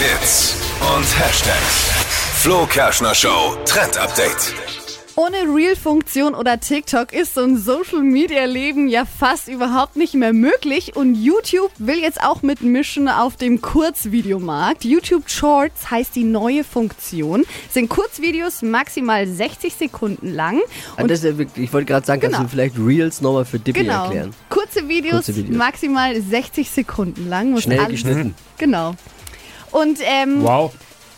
Hits und Hashtags. Flo Kerschner Show Trend Update. Ohne Reel-Funktion oder TikTok ist so ein Social-Media-Leben ja fast überhaupt nicht mehr möglich und YouTube will jetzt auch mitmischen auf dem Kurzvideomarkt. YouTube Shorts heißt die neue Funktion. Sind Kurzvideos maximal 60 Sekunden lang. Ah, das ist ja wirklich, ich wollte gerade sagen, kannst Genau. du vielleicht Reels nochmal für Dippy Genau. erklären? Kurze Videos, Kurze Videos. maximal 60 Sekunden lang. Muss Schnell alles- geschnitten. Genau. Und ähm, Wow.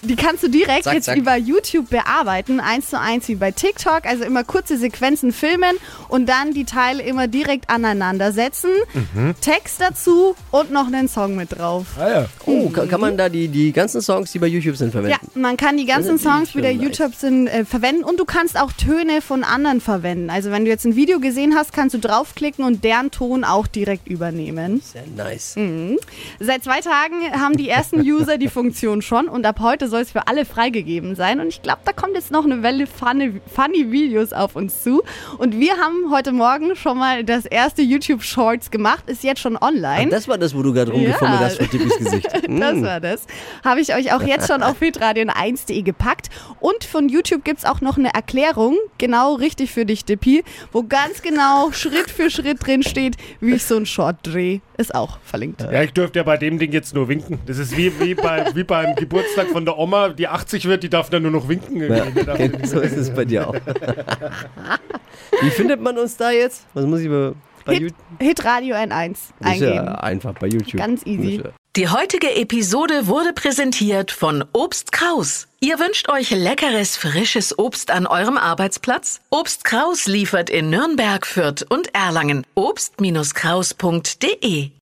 Die kannst du direkt Zack, jetzt zack. über YouTube bearbeiten, eins zu eins wie bei TikTok. Also immer kurze Sequenzen filmen und dann die Teile immer direkt aneinander setzen. Mhm. Text dazu und noch einen Song mit drauf. Ah ja. Oh, kann, kann man da die, die ganzen Songs, die bei YouTube sind, verwenden? Ja, man kann die ganzen natürlich Songs, die bei. YouTube sind, äh, verwenden und du kannst auch Töne von anderen verwenden. Also wenn du jetzt ein Video gesehen hast, kannst du draufklicken und deren Ton auch direkt übernehmen. Sehr nice. Mhm. Seit zwei Tagen haben die ersten User die Funktion schon und ab heute soll es für alle freigegeben sein. Und ich glaube, da kommt jetzt noch eine Welle funny, funny Videos auf uns zu. Und wir haben heute Morgen schon mal das erste YouTube Shorts gemacht, ist jetzt schon online. das war das, wo du gerade rumgefummelt Ja. hast vor Dippys Gesicht. Das Mm. war das. Habe ich euch auch jetzt schon auf hitradion1.de gepackt. Und von YouTube gibt es auch noch eine Erklärung, genau richtig für dich, Dippi, wo ganz genau Schritt für Schritt drin steht, wie ich so ein Short drehe. Ist auch verlinkt. Ja, ich dürfte ja bei dem Ding jetzt nur winken. Das ist wie, wie, bei, wie beim Geburtstag von der Oma, die 80 wird, die darf dann nur noch winken. Ja, nicht so ist es bei dir auch. Wie findet man uns da jetzt? Was muss ich bei, bei Hit, YouTube? Hitradio N1 Ist eingeben. ja einfach bei YouTube. Ganz easy. Die heutige Episode wurde präsentiert von Obst Kraus. Ihr wünscht euch leckeres, frisches Obst an eurem Arbeitsplatz? Obst Kraus liefert in Nürnberg, Fürth und Erlangen. Obst-Kraus.de